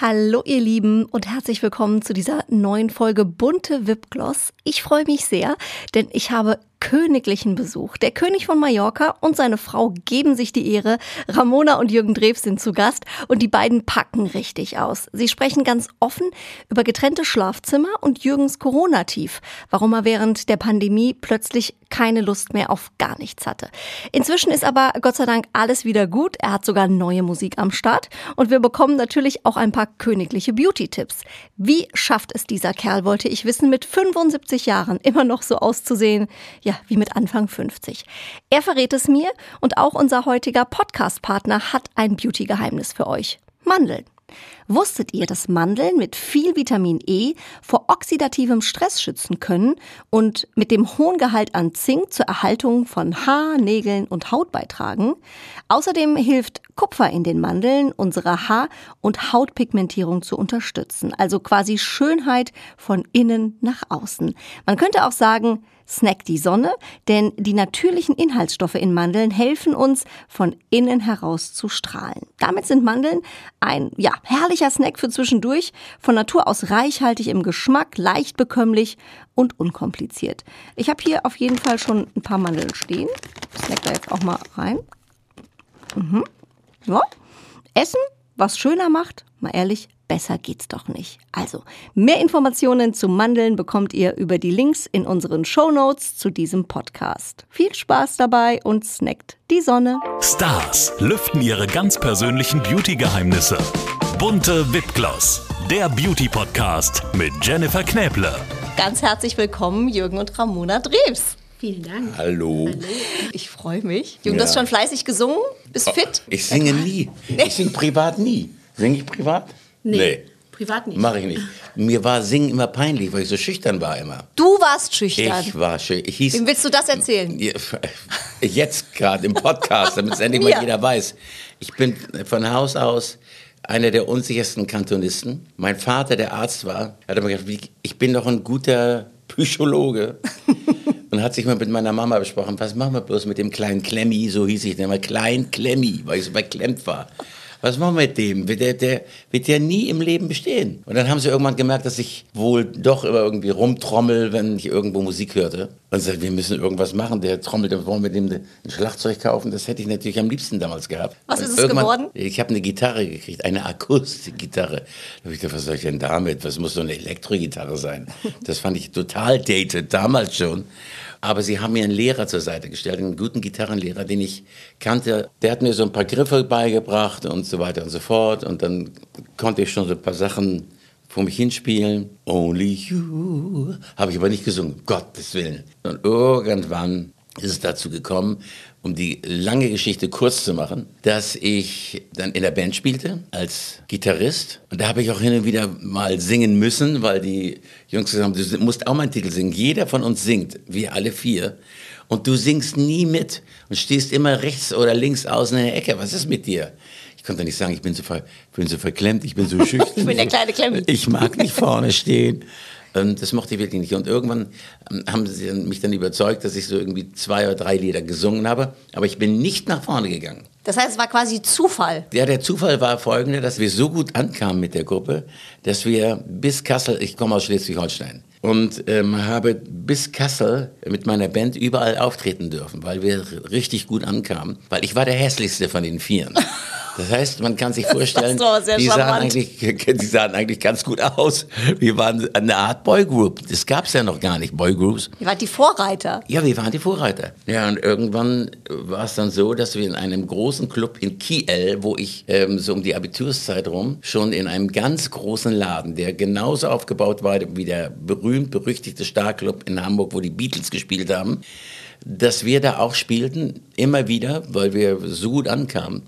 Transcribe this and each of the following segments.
Hallo ihr Lieben und herzlich willkommen zu dieser neuen Folge Bunte Wipgloss. Ich freue mich sehr, denn ich habe königlichen Besuch. Der König von Mallorca und seine Frau geben sich die Ehre. Ramona und Jürgen Drews sind zu Gast und die beiden packen richtig aus. Sie sprechen ganz offen über getrennte Schlafzimmer und Jürgens Corona-Tief, warum er während der Pandemie plötzlich keine Lust mehr auf gar nichts hatte. Inzwischen ist aber Gott sei Dank alles wieder gut. Er hat sogar neue Musik am Start und wir bekommen natürlich auch ein paar königliche Beauty-Tipps. Wie schafft es dieser Kerl, wollte ich wissen, mit 75 Jahren immer noch so auszusehen? Ja, ja, wie mit Anfang 50. Er verrät es mir und auch unser heutiger Podcast-Partner hat ein Beauty-Geheimnis für euch. Mandeln. Wusstet ihr, dass Mandeln mit viel Vitamin E vor oxidativem Stress schützen können und mit dem hohen Gehalt an Zink zur Erhaltung von Haar, Nägeln und Haut beitragen? Außerdem hilft Kupfer in den Mandeln, unsere Haar- und Hautpigmentierung zu unterstützen, also quasi Schönheit von innen nach außen. Man könnte auch sagen, Snack die Sonne, denn die natürlichen Inhaltsstoffe in Mandeln helfen uns, von innen heraus zu strahlen. Damit sind Mandeln ein, ja, herrlicher Snack für zwischendurch, von Natur aus reichhaltig im Geschmack, leicht bekömmlich und unkompliziert. Ich habe hier auf jeden Fall schon ein paar Mandeln stehen. Snack da jetzt auch mal rein. Mhm. Ja. Essen, was schöner macht, mal ehrlich, Besser geht's doch nicht. Also, mehr Informationen zu Mandeln bekommt ihr über die Links in unseren Show Notes zu diesem Podcast. Viel Spaß dabei und snackt die Sonne. Stars lüften ihre ganz persönlichen Beauty-Geheimnisse. Bunte Wipgloss, der Beauty-Podcast mit Jennifer Knäble. Ganz herzlich willkommen, Jürgen und Ramona Drews. Vielen Dank. Hallo. Hallo. Ich freue mich. Jürgen, ja. du hast schon fleißig gesungen? Bist oh, fit? Ich singe nie. Ich singe privat nie. Singe ich privat? Nee. nee. Privat nicht. Mache ich nicht. Mir war Singen immer peinlich, weil ich so schüchtern war immer. Du warst schüchtern? Ich war schüchtern. Wem willst du das erzählen? Jetzt gerade im Podcast, damit es endlich mal jeder weiß. Ich bin von Haus aus einer der unsichersten Kantonisten. Mein Vater, der Arzt war, hat immer gesagt, ich bin doch ein guter Psychologe. und hat sich mal mit meiner Mama besprochen, was machen wir bloß mit dem kleinen Klemmi, so hieß ich immer, Klein Klemmi, weil ich so verklemmt war was machen wir mit dem? Der, der wird ja nie im Leben bestehen. Und dann haben sie irgendwann gemerkt, dass ich wohl doch immer irgendwie rumtrommel, wenn ich irgendwo Musik hörte. Und sagte, wir müssen irgendwas machen. Der trommelt, dann wollen wir dem ein Schlagzeug kaufen. Das hätte ich natürlich am liebsten damals gehabt. Was ist es geworden? Ich habe eine Gitarre gekriegt, eine Akustikgitarre. Da habe ich gedacht, was soll ich denn damit? Was muss so eine Elektrogitarre sein? Das fand ich total dated, damals schon. Aber sie haben mir einen Lehrer zur Seite gestellt, einen guten Gitarrenlehrer, den ich kannte. Der hat mir so ein paar Griffe beigebracht und so weiter und so fort. Und dann konnte ich schon so ein paar Sachen vor mich hinspielen. Only you. Habe ich aber nicht gesungen, Gottes Willen. Und irgendwann ist es dazu gekommen, um die lange Geschichte kurz zu machen, dass ich dann in der Band spielte als Gitarrist. Und da habe ich auch hin und wieder mal singen müssen, weil die Jungs gesagt haben, du musst auch mal einen Titel singen. Jeder von uns singt, wir alle vier. Und du singst nie mit und stehst immer rechts oder links außen in der Ecke. Was ist mit dir? Ich konnte nicht sagen, ich bin so, ver, bin so verklemmt, ich bin so schüchtern. ich bin der kleine Klemmi. Ich mag nicht vorne stehen. Und das mochte ich wirklich nicht. Und irgendwann ähm, haben sie mich dann überzeugt, dass ich so irgendwie zwei oder drei Lieder gesungen habe. Aber ich bin nicht nach vorne gegangen. Das heißt, es war quasi Zufall. Ja, der Zufall war folgender, dass wir so gut ankamen mit der Gruppe, dass wir bis Kassel, ich komme aus Schleswig-Holstein, und ähm, habe bis Kassel mit meiner Band überall auftreten dürfen, weil wir richtig gut ankamen. Weil ich war der hässlichste von den Vieren. Das heißt, man kann sich vorstellen, die sahen, eigentlich, die sahen eigentlich ganz gut aus. Wir waren eine Art Boygroup. Das gab es ja noch gar nicht, Boygroups. Wir waren die Vorreiter. Ja, wir waren die Vorreiter. Ja, und irgendwann war es dann so, dass wir in einem großen Club in Kiel, wo ich ähm, so um die Abiturszeit rum, schon in einem ganz großen Laden, der genauso aufgebaut war wie der berühmt-berüchtigte Starclub in Hamburg, wo die Beatles gespielt haben, dass wir da auch spielten, immer wieder, weil wir so gut ankamen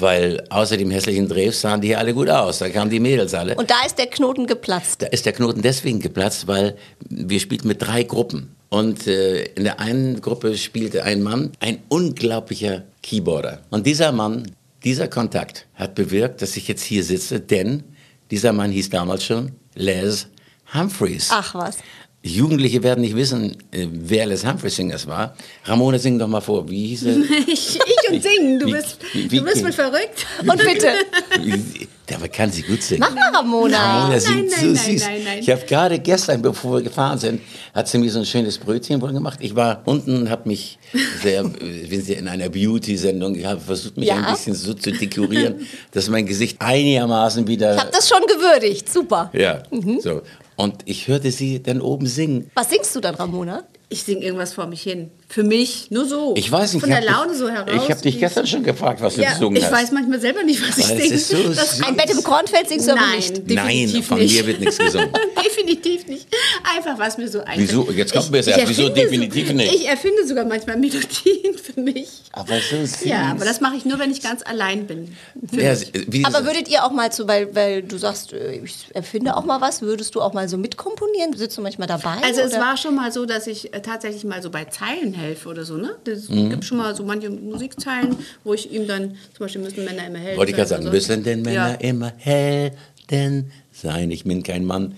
weil außer dem hässlichen Drews sahen die hier alle gut aus. Da kamen die Mädels alle. Und da ist der Knoten geplatzt. Da ist der Knoten deswegen geplatzt, weil wir spielten mit drei Gruppen. Und äh, in der einen Gruppe spielte ein Mann, ein unglaublicher Keyboarder. Und dieser Mann, dieser Kontakt hat bewirkt, dass ich jetzt hier sitze, denn dieser Mann hieß damals schon Les Humphreys. Ach was. Jugendliche werden nicht wissen, äh, wer Les Humphrey Singers war. Ramona, sing doch mal vor. Wie hieß er? ich, ich und singen, du bist, wie- du bist wohl verrückt. Und bitte, Der kann sie gut singen. mach mal Ramona. Ramona Nein, singt nein, so nein, süß. nein, nein. Ich habe gerade gestern, bevor wir gefahren sind, hat sie mir so ein schönes Brötchen wohl gemacht. Ich war unten und habe mich sehr, sind ja in einer Beauty-Sendung, ich habe versucht, mich Ja. ein bisschen so zu dekorieren, dass mein Gesicht einigermaßen wieder... Ich habe das schon gewürdigt. Super. ja, Mhm. so. Und ich hörte sie dann oben singen. Was singst du dann, Ramona? Ich singe irgendwas vor mich hin. Für mich, nur so. Ich weiß nicht. Von ich der Laune dich, so heraus. Ich habe dich gestern schon gefragt, was du ja, gesungen ich hast. weiß manchmal selber nicht, was ich Aber es singe. so Das-. Ein Bett im Kornfeld singst du aber Nein, nicht. Nein, definitiv von nicht. mir wird nichts gesungen. definitiv nicht. Einfach, was mir so einfällt. Wieso? Jetzt kommt Ich- mir das ich erst. Wieso definitiv so, nicht? Ich erfinde sogar manchmal Melodien für mich. Aber so süß. Ja, aber das mache ich nur, wenn ich ganz allein bin. Ja, Aber würdet ihr auch mal zu, weil, weil du sagst, äh, ich erfinde auch mal was, würdest du auch mal so mitkomponieren? Sitzt du manchmal dabei? Also es oder? war schon mal so, dass ich äh, tatsächlich mal so bei Zeilen helfe oder so. Ne? Es Mhm. gibt schon mal so manche Musikzeilen, wo ich ihm dann, zum Beispiel müssen Männer immer helfen. Wollte ich gerade sagen, müssen denn Männer Ja. immer Helden sein? Ich bin kein Mann.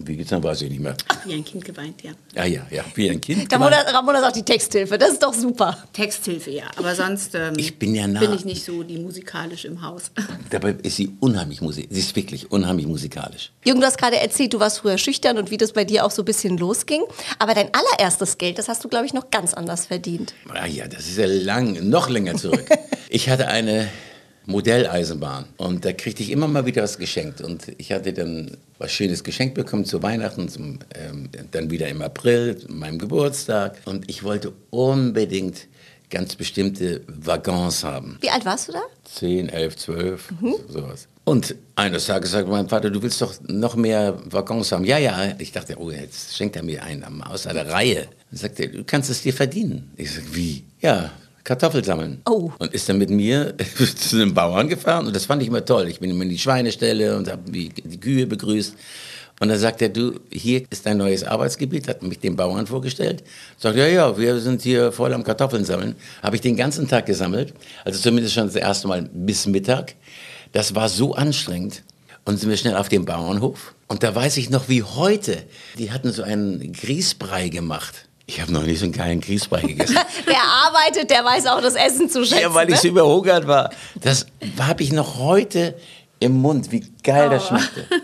Wie geht's dann, weiß ich nicht mehr. Wie ein Kind geweint, ja. Ja, ja, ja, wie ein Kind. Ramona, Ramona sagt die Texthilfe, das ist doch super. Texthilfe, ja. Aber sonst ähm, Ich bin ja nah. bin ich nicht so die musikalisch im Haus. Dabei ist sie unheimlich musikalisch. Sie ist wirklich unheimlich musikalisch. Jürgen, du hast gerade erzählt, du warst früher schüchtern und wie das bei dir auch so ein bisschen losging. Aber dein allererstes Geld, das hast du, glaube ich, noch ganz anders verdient. Ah ja, das ist ja lang, noch länger zurück. ich hatte eine Modelleisenbahn und da kriegte ich immer mal wieder was geschenkt. Und ich hatte dann was Schönes geschenkt bekommen zu Weihnachten, zum, ähm, dann wieder im April, meinem Geburtstag. Und ich wollte unbedingt ganz bestimmte Waggons haben. Wie alt warst du da? 10, 11, 12, sowas. Und eines Tages sagte mein Vater, du willst doch noch mehr Waggons haben. Ja, ja. Ich dachte, oh, jetzt schenkt er mir einen außer der Reihe. Dann sagte er, du kannst es dir verdienen. Ich sag, wie? Ja, Kartoffel sammeln. Oh. Und ist dann mit mir zu einem Bauern gefahren und das fand ich immer toll. Ich bin immer in die Schweineställe und habe die, die Kühe begrüßt. Und dann sagt er, du, hier ist dein neues Arbeitsgebiet, hat mich dem Bauern vorgestellt. Sagt, ja, ja, wir sind hier voll am Kartoffeln sammeln. Habe ich den ganzen Tag gesammelt, also zumindest schon das erste Mal bis Mittag. Das war so anstrengend. Und sind wir schnell auf den Bauernhof. Und da weiß ich noch wie heute, die hatten so einen Grießbrei gemacht. Ich habe noch nicht so einen geilen Grießbrei gegessen. Wer arbeitet, der weiß auch das Essen zu schätzen. Ja, weil ich so ne? überhungert war. Das habe ich noch heute im Mund, wie geil das schmeckte.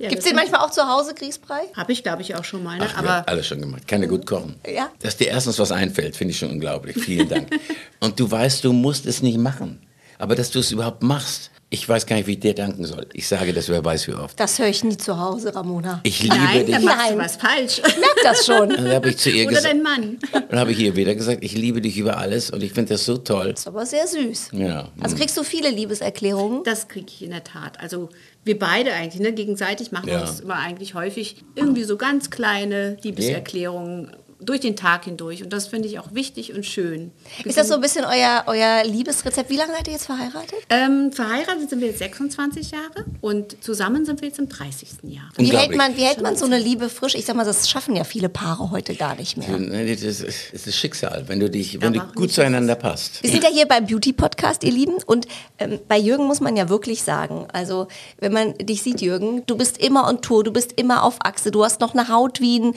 Ja, Gibt es den manchmal auch zu Hause, Grießbrei? Habe ich, glaube ich, auch schon mal. Ne? Ach, Aber alles schon gemacht. Kann ja gut kochen. Ja. Dass dir erstens was einfällt, finde ich schon unglaublich. Vielen Dank. Und du weißt, du musst es nicht machen. Aber dass du es überhaupt machst, ich weiß gar nicht, wie ich dir danken soll. Ich sage das, wer weiß wie oft. Das höre ich nie zu Hause, Ramona. Ich liebe nein, dich. dann machst Nein. du was falsch. Ich merke das schon. Dann habe ich zu ihr Oder dein Mann. dann habe ich ihr wieder gesagt, ich liebe dich über alles und ich finde das so toll. ist aber sehr süß. Ja. Also kriegst du viele Liebeserklärungen? Das kriege ich in der Tat. Also wir beide eigentlich, ne? gegenseitig machen wir Ja. uns immer eigentlich häufig irgendwie so ganz kleine Liebeserklärungen durch den Tag hindurch. Und das finde ich auch wichtig und schön. Ist das so ein bisschen euer, euer Liebesrezept? Wie lange seid ihr jetzt verheiratet? Ähm, verheiratet sind wir jetzt 26 Jahre und zusammen sind wir jetzt im 30. Jahr. Wie hält, man, wie hält man so eine Liebe frisch? Ich sag mal, das schaffen ja viele Paare heute gar nicht mehr. Nee, Das ist, das ist Schicksal, wenn du dich, wenn du gut zueinander passt. Wir sind ja hier beim Beauty-Podcast, ihr Lieben. Und ähm, bei Jürgen muss man ja wirklich sagen, also wenn man dich sieht, Jürgen, du bist immer on Tour, du bist immer auf Achse, du hast noch eine Haut wie ein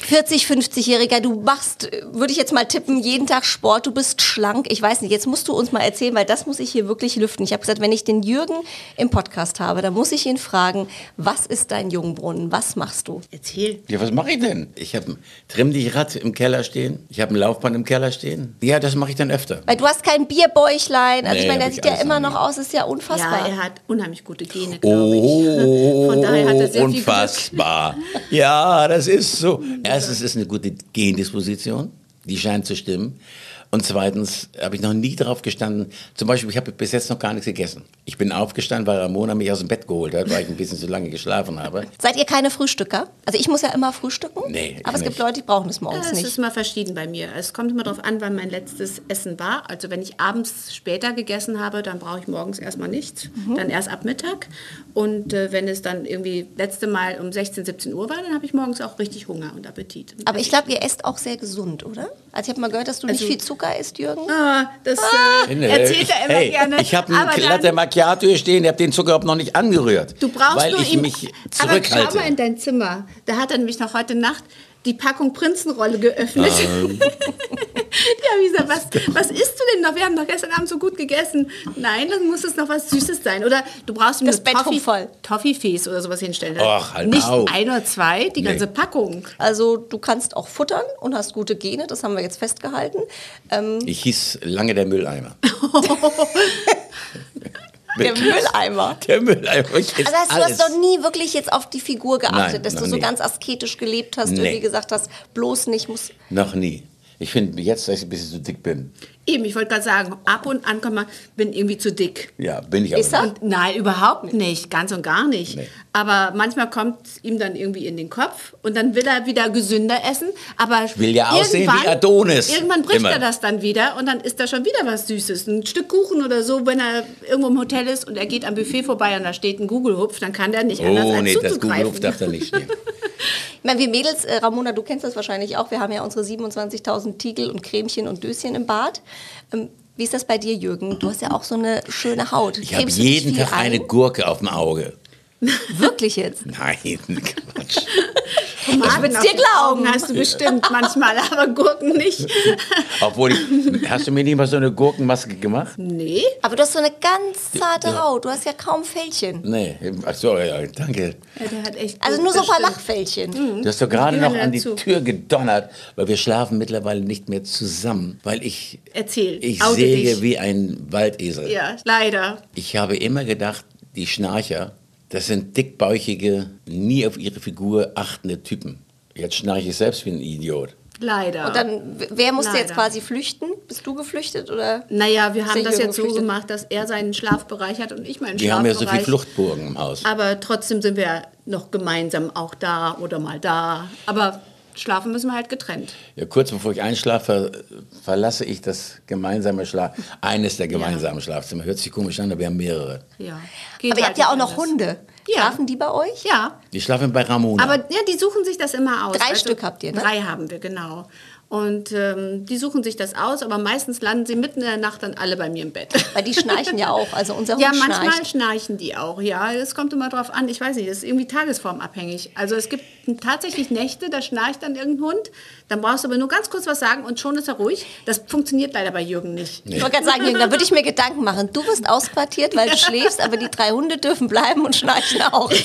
40, 50-Jähriger, du machst, würde ich jetzt mal tippen, jeden Tag Sport, du bist schlank. Ich weiß nicht, jetzt musst du uns mal erzählen, weil das muss ich hier wirklich lüften. Ich habe gesagt, wenn ich den Jürgen im Podcast habe, dann muss ich ihn fragen, was ist dein Jungbrunnen? Was machst du? Erzähl. Ja, was mache ich denn? Ich habe ein Trimm-dich-Rad im Keller stehen. Ich habe ein Laufband im Keller stehen. Ja, das mache ich dann öfter. Weil du hast kein Bierbäuchlein. Also Nee, ich meine, der sieht ja immer noch aus, ist ja unfassbar. Ja, er hat unheimlich gute Gene, glaube ich. Oh, Von daher hat er sehr viel Glück. unfassbar. Ja, das ist so. Erstens ist eine gute Gendisposition, die scheint zu stimmen. Und zweitens habe ich noch nie darauf gestanden, zum Beispiel, ich habe bis jetzt noch gar nichts gegessen. Ich bin aufgestanden, weil Ramona mich aus dem Bett geholt hat, weil ich ein bisschen zu lange geschlafen habe. Seid ihr keine Frühstücker? Also ich muss ja immer frühstücken. Nee, aber es gibt nicht. Leute, die brauchen es Ja, morgens es nicht. ist immer verschieden bei mir. Es kommt immer darauf an, wann mein letztes Essen war. Also wenn ich abends später gegessen habe, dann brauche ich morgens erstmal nichts. Mhm. Dann erst ab Mittag. Und äh, wenn es dann irgendwie letzte Mal um 16, 17 Uhr war, dann habe ich morgens auch richtig Hunger und Appetit. Aber ich glaube, ihr esst auch sehr gesund, oder? Also ich habe mal gehört, dass du nicht Also- viel Zucker Zucker isst, Jürgen? Ah, das äh, Nee, erzählt ich, er immer hey, gerne. Ich habe Aber einen dann- Latte Macchiato hier stehen, ich habe den Zucker überhaupt noch nicht angerührt. Du brauchst weil nur ich ihm, mich Aber zurückhalte. schau mal in dein Zimmer. Da hat er nämlich noch heute Nacht die Packung Prinzenrolle geöffnet. Ah. ja, wie gesagt, was, was isst du denn noch? Wir haben doch gestern Abend so gut gegessen. Nein, dann muss es noch was Süßes sein. Oder du brauchst Das Bett Toffee- Voll. Toffifees oder sowas hinstellen. Och, halt Nicht auf. ein oder zwei, die Nee. ganze Packung. Also du kannst auch futtern und hast gute Gene, das haben wir jetzt festgehalten. Ähm, Ich hieß lange der Mülleimer. der Mülleimer. Der Mülleimer. Also hast, du hast doch nie wirklich jetzt auf die Figur geachtet, Nein, dass du so nie. ganz asketisch gelebt hast, Nee. irgendwie gesagt hast, bloß nicht muss. Noch nie. Ich finde jetzt, dass ich ein bisschen zu dick bin. Eben, ich wollte gerade sagen, ab und an komm mal, bin irgendwie zu dick. Ja, bin ich aber Ist er? nicht. Nein, überhaupt nicht, ganz und gar nicht. Nee. Aber manchmal kommt ihm dann irgendwie in den Kopf und dann will er wieder gesünder essen. Aber Will ja aussehen irgendwann- wie Adonis. Irgendwann bricht Immer. er das dann wieder und dann isst er schon wieder was Süßes. Ein Stück Kuchen oder so, wenn er irgendwo im Hotel ist und er geht am Buffet vorbei und da steht ein Google-Hupf, dann kann der nicht anders Oh als nee, das. Google-Luft darf da nicht stehen. Ich meine, wir Mädels, äh, Ramona, du kennst das wahrscheinlich auch, wir haben ja unsere 27.000 Tiegel und Cremchen und Döschen im Bad. Ähm, wie ist das bei dir, Jürgen? Du hast ja auch so eine schöne Haut. Ich habe jeden Tag eine ein? Gurke auf dem Auge. Wirklich jetzt? Nein, Quatsch. Tomaten würd's auf dir den glauben. Augen hast du bestimmt manchmal, aber Gurken nicht. Obwohl, ich, hast du mir nicht mal so eine Gurkenmaske gemacht? Nee. Aber du hast so eine ganz zarte Haut. Du hast ja kaum Fältchen. Nee, ach so, ja, danke. Ja, der hat echt Also nur so ein paar. Lachfältchen. Du hast doch gerade noch an die dazu. Tür gedonnert, weil wir schlafen mittlerweile nicht mehr zusammen, weil ich, Erzähl, ich säge dich. wie ein Waldesel. Ja, leider. Ich habe immer gedacht, die Schnarcher, das sind dickbäuchige, nie auf ihre Figur achtende Typen. Jetzt schnarche ich selbst wie ein Idiot. Leider. Und dann, wer musste jetzt Leider. quasi flüchten? Bist du geflüchtet oder? Naja, wir haben das jetzt so geflüchtet? gemacht, dass er seinen Schlafbereich hat und ich meinen Die haben ja so Schlafbereich. viele Fluchtburgen im Haus. Aber trotzdem sind wir noch gemeinsam auch da oder mal da. Aber schlafen müssen wir halt getrennt. Ja, kurz bevor ich einschlafe, ver verlasse ich das gemeinsame Schlaf, eines der gemeinsamen Schlafzimmer. Hört sich komisch an, aber wir haben mehrere. Ja. Geht Aber ihr halt habt ja auch noch anders. Hunde. Ja. Schlafen die bei euch? Ja. Die schlafen bei Ramona. Aber ja, die suchen sich das immer aus. Drei Stück habt ihr, ne? Drei haben wir, genau. Und ähm, die suchen sich das aus, aber meistens landen sie mitten in der Nacht dann alle bei mir im Bett. Weil die schnarchen ja auch. Also unser Hund Ja, manchmal schnarcht. schnarchen die auch, ja. Es kommt immer drauf an, ich weiß nicht, das ist irgendwie tagesformabhängig. Also es gibt tatsächlich Nächte, da schnarcht dann irgendein Hund, dann brauchst du aber nur ganz kurz was sagen und schon ist er ruhig. Das funktioniert leider bei Jürgen nicht. Ich wollte gerade sagen, Jürgen, da würde ich mir Gedanken machen. Du wirst ausquartiert, weil du schläfst, aber die drei Hunde dürfen bleiben und schnarchen auch.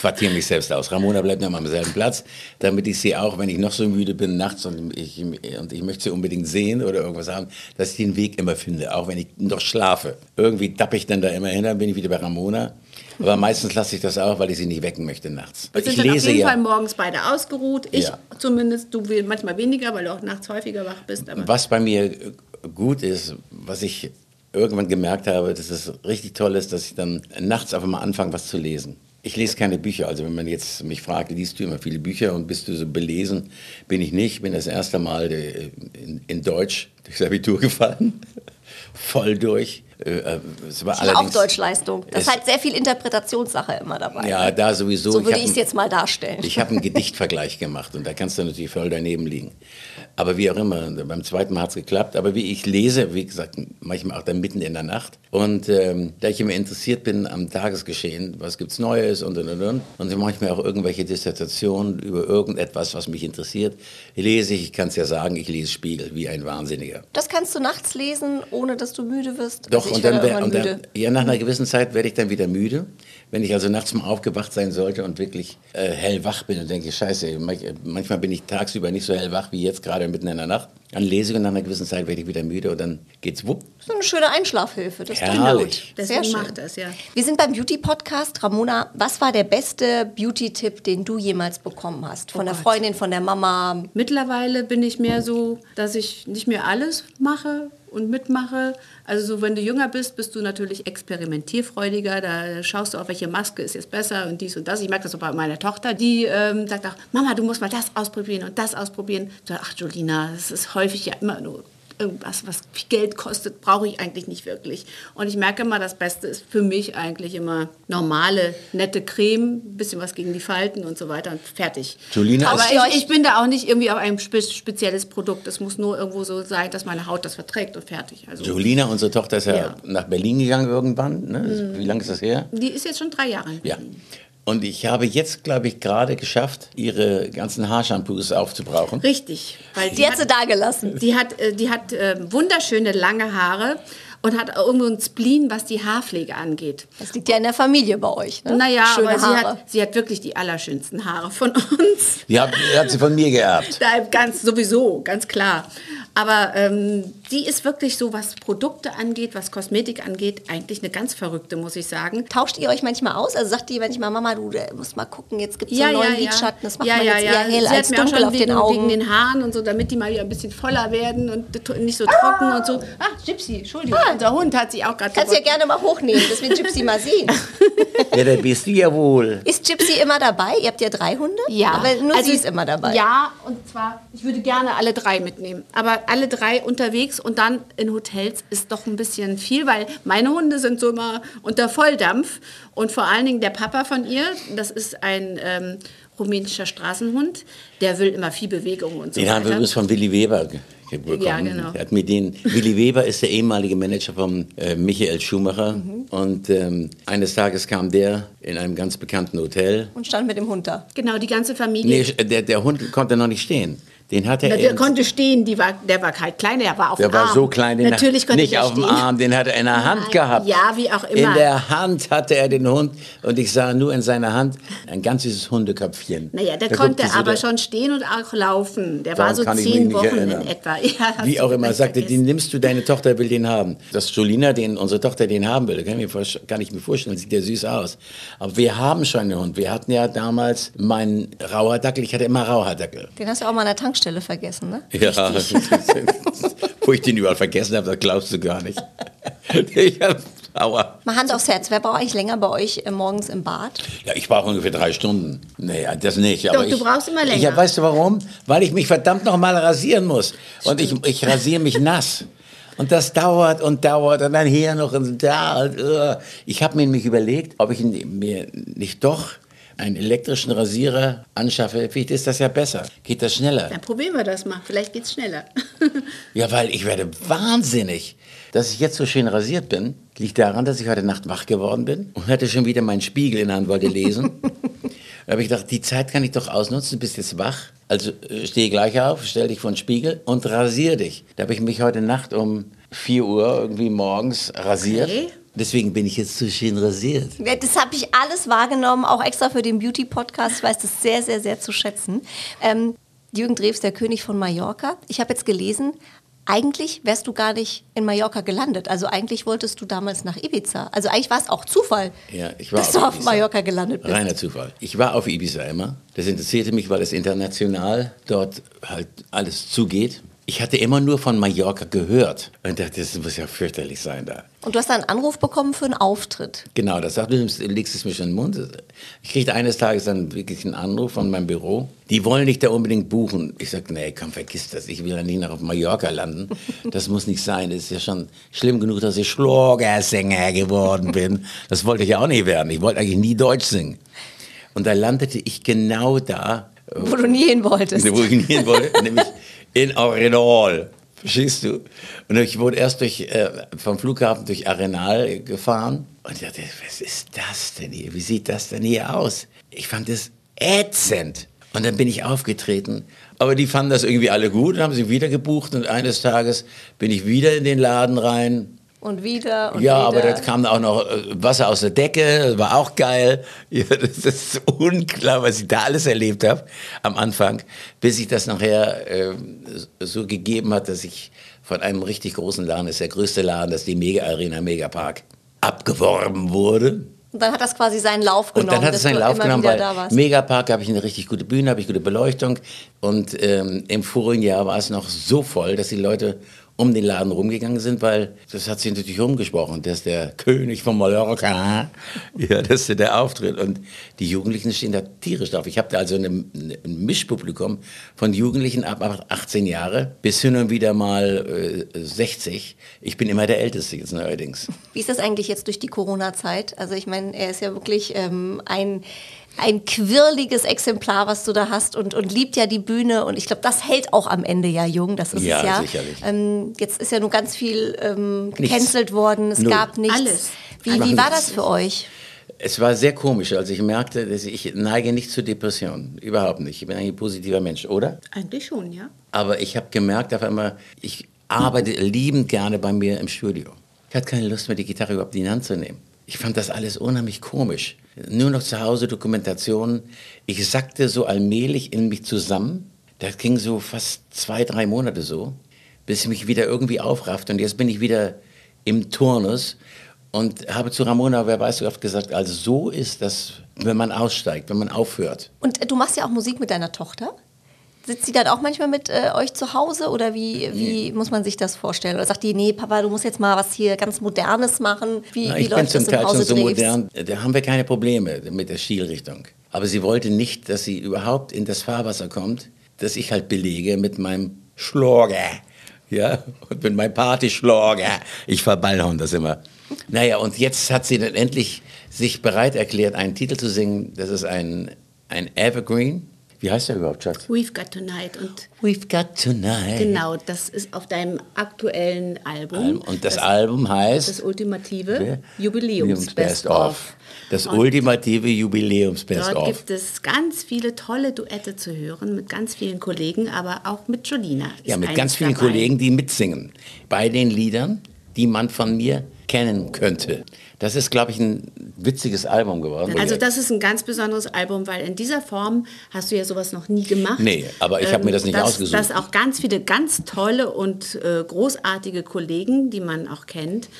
Ich quartiere mich selbst aus. Ramona bleibt immer am selben Platz, damit ich sie auch, wenn ich noch so müde bin nachts und ich, und ich möchte sie unbedingt sehen oder irgendwas haben, dass ich den Weg immer finde, auch wenn ich noch schlafe. Irgendwie dappe ich dann da immer hin, dann bin ich wieder bei Ramona. Aber meistens lasse ich das auch, weil ich sie nicht wecken möchte nachts. Wir ich sind auf lese jeden ja. Fall morgens beide ausgeruht. Ich Ja. zumindest, du will- manchmal weniger, weil du auch nachts häufiger wach bist. Was bei mir gut ist, was ich irgendwann gemerkt habe, dass es richtig toll ist, dass ich dann nachts einfach mal anfange, was zu lesen. Ich lese keine Bücher. Also wenn man jetzt mich fragt, liest du immer viele Bücher und bist du so belesen? Bin ich nicht. Bin das erste Mal äh, in, in Deutsch durchs Abitur gefallen. Voll durch. Äh, äh, Es war Das ist auch Deutschleistung. Das Es- ist halt sehr viel Interpretationssache immer dabei. Ja, da sowieso. so Ich würde ich es jetzt mal darstellen. ich habe einen Gedichtvergleich gemacht und da kannst du natürlich voll daneben liegen. Aber wie auch immer, beim zweiten Mal hat es geklappt. Aber wie ich lese, wie gesagt, manchmal auch dann mitten in der Nacht. Und ähm, da ich immer interessiert bin am Tagesgeschehen, was gibt's Neues und und und und. Und manchmal auch irgendwelche Dissertationen über irgendetwas, was mich interessiert, lese ich, ich kann es ja sagen, ich lese Spiegel wie ein Wahnsinniger. Das kannst du nachts lesen, ohne dass du müde wirst. Doch, ich und dann, werde wär- und dann müde. ja, nach einer gewissen Zeit werde ich dann wieder müde. Wenn ich also nachts mal aufgewacht sein sollte und wirklich äh, hellwach bin und denke, scheiße, manch- manchmal bin ich tagsüber nicht so hellwach wie jetzt gerade mitten in der Nacht. Dann lese ich und nach einer gewissen Zeit werde ich wieder müde und dann geht's wupp. So eine schöne Einschlafhilfe. Das klingt Herrlich. gut. Sehr Deswegen schön. macht das, ja. Wir sind beim Beauty-Podcast. Ramona, was war der beste Beauty-Tipp, den du jemals bekommen hast? Von der Gott. Freundin, von der Mama? Mittlerweile bin ich mehr so, dass ich nicht mehr alles mache und mitmache. Also so, wenn du jünger bist, bist du natürlich experimentierfreudiger. Da schaust du auch, welche Maske ist jetzt besser und dies und das. Ich merke das auch bei meiner Tochter, die ähm, sagt auch, Mama, du musst mal das ausprobieren und das ausprobieren. Ich sage, ach Jolina, das ist häufig ja immer nur irgendwas, was viel Geld kostet, brauche ich eigentlich nicht wirklich. Und ich merke immer, das Beste ist für mich eigentlich immer normale, nette Creme, ein bisschen was gegen die Falten und so weiter und fertig. Julina Aber ich, ich bin da auch nicht irgendwie auf ein spe spezielles Produkt. Es muss nur irgendwo so sein, dass meine Haut das verträgt und fertig. Also, Julina, unsere Tochter, ist ja, Ja. nach Berlin gegangen irgendwann. Ne? Wie lange ist das her? die ist jetzt schon drei Jahre Ja. Und ich habe jetzt, glaube ich, gerade geschafft, ihre ganzen Haarshampoos aufzubrauchen. Richtig. Weil Die hat sie da gelassen. Die hat, äh, die hat äh, wunderschöne lange Haare und hat auch irgendwo ein Spleen, was die Haarpflege angeht. Das liegt ja in der Familie bei euch. Ne? Naja, Schöne aber sie Haare. hat, sie hat wirklich die allerschönsten Haare von uns. Die hat, die hat sie von mir geerbt. Da ganz sowieso, ganz klar. Aber ähm, die ist wirklich so, was Produkte angeht, was Kosmetik angeht, eigentlich eine ganz verrückte, muss ich sagen. Tauscht ihr euch manchmal aus? Also sagt ihr manchmal, Mama, du äh, musst mal gucken, jetzt gibt es Ja, einen neuen ja. Lidschatten, das macht ja, man ja, jetzt ja. eher hell Sie als hat mir auch dunkel schon auf wegen, den Augen. wegen den Haaren und so, damit die mal wieder ein bisschen voller werden und nicht so trocken und so. Ah, Gypsy, Entschuldigung. Unser Hund hat sich auch gerade Kannst du ja gerne mal hochnehmen, dass wir Gypsy mal sehen. Ja, da bist du ja wohl. Ist Gypsy immer dabei? Ihr habt ja drei Hunde? Ja. Aber nur Also, sie ist immer dabei. Ja, und zwar, ich würde gerne alle drei mitnehmen. Aber alle drei unterwegs und dann in Hotels ist doch ein bisschen viel, weil meine Hunde sind so immer unter Volldampf. Und vor allen Dingen der Papa von ihr, das ist ein ähm, rumänischer Straßenhund, der will immer viel Bewegung und so Den haben wir übrigens von Willy Weber bekommen. Ja, genau. Er hat mir den, Willy Weber ist der ehemalige Manager von äh, Michael Schumacher. Mhm. Und ähm, eines Tages kam der in einem ganz bekannten Hotel. Und stand mit dem Hund da. Genau, die ganze Familie. Nee, der, der Hund konnte noch nicht stehen. Den hat er Na, der konnte stehen, die war, der war halt klein, der war auf Der dem war Arm. so klein, den Natürlich er, konnte nicht der auf dem. Arm, den hat er in der Hand gehabt. Ja, wie auch In immer. der Hand hatte er den Hund und ich sah nur in seiner Hand ein ganzes Hundeköpfchen. Naja, der Da konnte so aber der- schon stehen und auch laufen. Der Daran war so kann ich mich zehn nicht Wochen erinnern. in etwa. Ja, Wie auch immer, er sagte, den nimmst du, deine Tochter will den haben. Dass Jolina, den, unsere Tochter, den haben will, kann ich mir, kann ich mir vorstellen, sieht ja süß aus. Aber wir haben schon einen Hund. Wir hatten ja damals meinen Rauhardackel, ich hatte immer Rauhardackel. Den hast du auch mal an der Tankstelle vergessen, ne? Ja, wo ich den überall vergessen habe, das glaubst du gar nicht. Ich hab, aua. Mal Hand aufs Herz, wer braucht eigentlich länger bei euch äh, morgens im Bad? Ja, ich brauche ungefähr drei Stunden. Naja, das nicht. aber du ich, brauchst immer länger. Ja, weißt du warum? Weil ich mich verdammt noch mal rasieren muss. Und ich, ich rasiere mich nass. Und das dauert und dauert und dann hier noch und da. Und, uh. Ich habe mir nämlich überlegt, ob ich mir nicht doch einen elektrischen Rasierer anschaffe. Vielleicht ist das ja besser. Geht das schneller. Dann probieren wir das mal. Vielleicht geht's schneller. Ja, weil ich werde wahnsinnig. Dass ich jetzt so schön rasiert bin, liegt daran, dass ich heute Nacht wach geworden bin und hatte schon wieder meinen Spiegel in der Hand, wollte lesen. da habe ich gedacht, die Zeit kann ich doch ausnutzen, du bist jetzt wach. Also äh, steh gleich auf, stell dich vor den Spiegel und rasier dich. Da habe ich mich heute Nacht um 4 Uhr irgendwie morgens rasiert. Okay. Deswegen bin ich jetzt so schön rasiert. Ja, Das habe ich alles wahrgenommen, auch extra für den Beauty-Podcast. Ich weiß das sehr, sehr, sehr zu schätzen. Ähm, Jürgen Drews, der König von Mallorca. Ich habe jetzt gelesen, eigentlich wärst du gar nicht in Mallorca gelandet. Also eigentlich wolltest du damals nach Ibiza. Also eigentlich war es auch Zufall, Ja, ich war dass auf du auf Ibiza. Mallorca gelandet bist. Reiner Zufall. Ich war auf Ibiza immer. Das interessierte mich, weil es international dort halt alles zugeht. Ich hatte immer nur von Mallorca gehört und dachte, das muss ja fürchterlich sein da. Und du hast einen Anruf bekommen für einen Auftritt. Genau, das sagt, du legst es mir schon in den Mund. Ich kriegte eines Tages dann wirklich einen Anruf von meinem Büro. Die wollen dich da unbedingt buchen. Ich sagte, nee, komm, vergiss das. Ich will ja nicht nach auf Mallorca landen. Das muss nicht sein. Es ist ja schon schlimm genug, dass ich Schlagersänger geworden bin. Das wollte ich ja auch nicht werden. Ich wollte eigentlich nie Deutsch singen. Und da landete ich genau da, Wo du nie hin wolltest. wo ich hin wollte, nämlich in Arenal. Verstehst du? Und ich wurde erst durch, äh, vom Flughafen durch Arenal gefahren und ich dachte, was ist das denn hier? Wie sieht das denn hier aus? Ich fand das ätzend. Und dann bin ich aufgetreten. Aber die fanden das irgendwie alle gut und haben sie wieder gebucht. Und eines Tages bin ich wieder in den Laden rein. Und wieder und ja, wieder. aber da kam auch noch äh, Wasser aus der Decke, das war auch geil. Ja, das ist unklar, was ich da alles erlebt habe am Anfang, bis sich das nachher äh, so gegeben hat, dass ich von einem richtig großen Laden, das ist der größte Laden, das ist die Mega Arena Mega Park, abgeworben wurde. Und dann hat das quasi seinen Lauf Und genommen. dann hat es seinen Lauf genommen, weil. Megapark habe ich eine richtig gute Bühne, habe ich gute Beleuchtung. Und ähm, im vorigen Jahr war es noch so voll, dass die Leute um den Laden rumgegangen sind, weil das hat sich natürlich rumgesprochen. Das ist der König von Mallorca. Ja, das ist der Auftritt. Und die Jugendlichen stehen da tierisch drauf. Ich habe da also eine, ein Mischpublikum von Jugendlichen ab 18 Jahre bis hin und wieder mal äh, 60. Ich bin immer der Älteste jetzt neuerdings. Wie ist das eigentlich jetzt durch die Corona-Zeit? Also ich meine, er ist ja wirklich ähm, ein ein quirliges Exemplar, was du da hast und, und liebt ja die Bühne. Und ich glaube, das hält auch am Ende ja jung. Das ist Ja, es ja. sicherlich. Ähm, jetzt ist ja nur ganz viel ähm, gecancelt worden. Es Null. gab nichts. Alles. Wie, wie war das für euch? Es war sehr komisch, als ich merkte, dass ich neige nicht zu Depressionen. Überhaupt nicht. Ich bin eigentlich ein positiver Mensch, oder? Eigentlich schon, ja. Aber ich habe gemerkt auf einmal, ich arbeite liebend gerne bei mir im Studio. Ich hatte keine Lust mehr, die Gitarre überhaupt in die Hand zu nehmen. Ich fand das alles unheimlich komisch. Nur noch zu Hause Dokumentationen. Ich sackte so allmählich in mich zusammen. Das ging so fast zwei, drei Monate so, bis ich mich wieder irgendwie aufraffte. Und jetzt bin ich wieder im Turnus und habe zu Ramona, wer weiß wie oft gesagt, also so ist das, wenn man aussteigt, wenn man aufhört. Und äh, du machst ja auch Musik mit deiner Tochter. Sitzt sie dann auch manchmal mit äh, euch zu Hause oder wie, wie muss man sich das vorstellen? Oder sagt die, nee, Papa, du musst jetzt mal was hier ganz Modernes machen? Wie, Na, wie ich bin läuft zum das Teil schon so modern, da haben wir keine Probleme mit der Stilrichtung. Aber sie wollte nicht, dass sie überhaupt in das Fahrwasser kommt, das ich halt belege mit meinem Schlager. Ja, und mit meinem Partyschlager. Ich verballhorn das immer. Naja, und jetzt hat sie dann endlich sich bereit erklärt, einen Titel zu singen. Das ist ein, ein Evergreen. Wie heißt der überhaupt, Schatz? We've Got Tonight. Und We've got tonight. genau, das ist auf deinem aktuellen Album. Und das, Album heißt? Das ultimative Ja. Jubiläums Best Best of. Das Und ultimative Jubiläums Best Dort of. gibt es ganz viele tolle Duette zu hören mit ganz vielen Kollegen, aber auch mit Jolina. Ja, mit ganz vielen dabei. Kollegen, die mitsingen. Bei den Liedern, die man von mir kennen könnte. Das ist, glaube ich, ein witziges Album geworden. Also das ist ein ganz besonderes Album, weil in dieser Form hast du ja sowas noch nie gemacht. Nee, aber ich habe mir das nicht dass, ausgesucht. Dass auch ganz viele ganz tolle und äh, großartige Kollegen, die man auch kennt,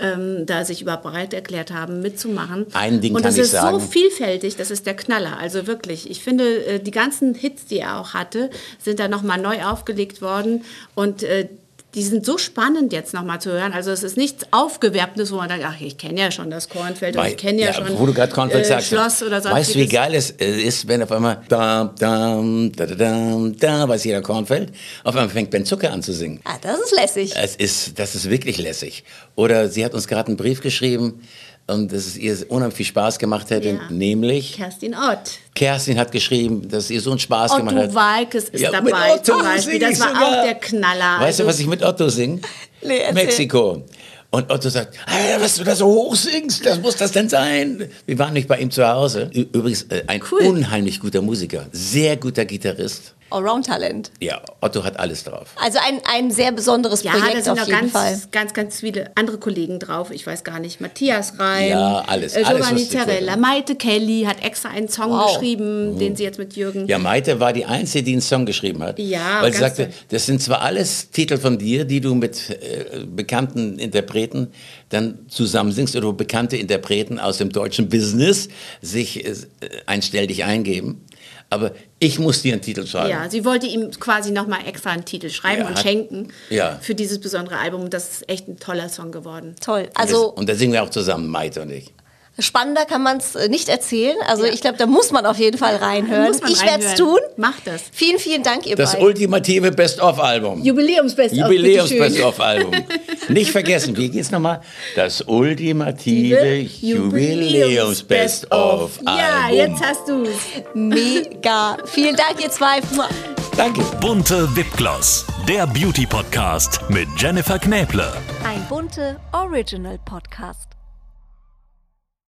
ähm, da sich überhaupt bereit erklärt haben, mitzumachen. Ein Ding und kann das ich ist sagen. so vielfältig, das ist der Knaller. Also wirklich, ich finde, äh, die ganzen Hits, die er auch hatte, sind da nochmal neu aufgelegt worden und äh, die sind so spannend jetzt nochmal zu hören. Also es ist nichts Aufgewerbtes, wo man sagt, ach, ich kenne ja schon das Kornfeld und Weil- ich kenne ja, schon Wo du gerade Kornfeld äh, sagst. Schloss oder sonstiges. Weißt du, wie geil es äh, ist, wenn auf einmal da, da, da, da, da, da, weiß jeder Kornfeld, auf einmal fängt Ben Zucker an zu singen. Ah, das ist lässig. Es ist, das ist wirklich lässig. Oder sie hat uns gerade einen Brief geschrieben und dass es ihr unheimlich viel Spaß gemacht hätte, Ja. nämlich Kerstin Ott. Kerstin hat geschrieben, dass es ihr so einen Spaß gemacht Otto hat. Walkes ist Ja, dabei Otto zum Beispiel. Das war sogar. auch der Knaller. Weißt du, Also- was ich mit Otto singe? Nee, erzähl. Mexiko. Und Otto sagt, "Alter, was du da so hoch singst, das muss das denn sein? Wir waren nicht bei ihm zu Hause. Übrigens äh, ein Cool. unheimlich guter Musiker, sehr guter Gitarrist. Allround-Talent. Ja, Otto hat alles drauf. Also ein, ein sehr besonderes Ja, da Projekt sind auf noch jeden Fall. ganz, ganz, ganz viele andere Kollegen drauf. Ich weiß gar nicht. Matthias Reim, Ja, alles, äh, alles, Giovanni können. Maite Kelly hat extra einen Song Wow. geschrieben, den sie jetzt mit Jürgen. Ja, Maite war die Einzige, die einen Song geschrieben hat. Ja, Weil sie ganz sagte, toll. das sind zwar alles Titel von dir, die du mit äh, bekannten Interpreten dann zusammensingst oder bekannte Interpreten aus dem deutschen Business sich äh, ein Stell dich eingeben. Aber ich muss dir einen Titel schreiben. Ja, sie wollte ihm quasi nochmal extra einen Titel schreiben Ja, und hat- schenken Ja. für dieses besondere Album. Und Das ist echt ein toller Song geworden. Toll. Also und da singen wir auch zusammen, Maite und ich. Spannender kann man es nicht erzählen. Also ich glaube, da muss man auf jeden Fall reinhören. Ich werde es tun. Macht das. Vielen, vielen Dank, ihr Das beiden. ultimative Best-of-Album. Jubiläumsbest Jubiläums-Best-of-Album. Nicht vergessen, wie geht's nochmal? Das ultimative Jubiläums-Best-of-Album. Ja, jetzt hast du's. Mega. Vielen Dank, ihr zwei. Danke. Bunte Wipgloss, der Beauty Podcast mit Jennifer Knäble. Ein bunte Original Podcast.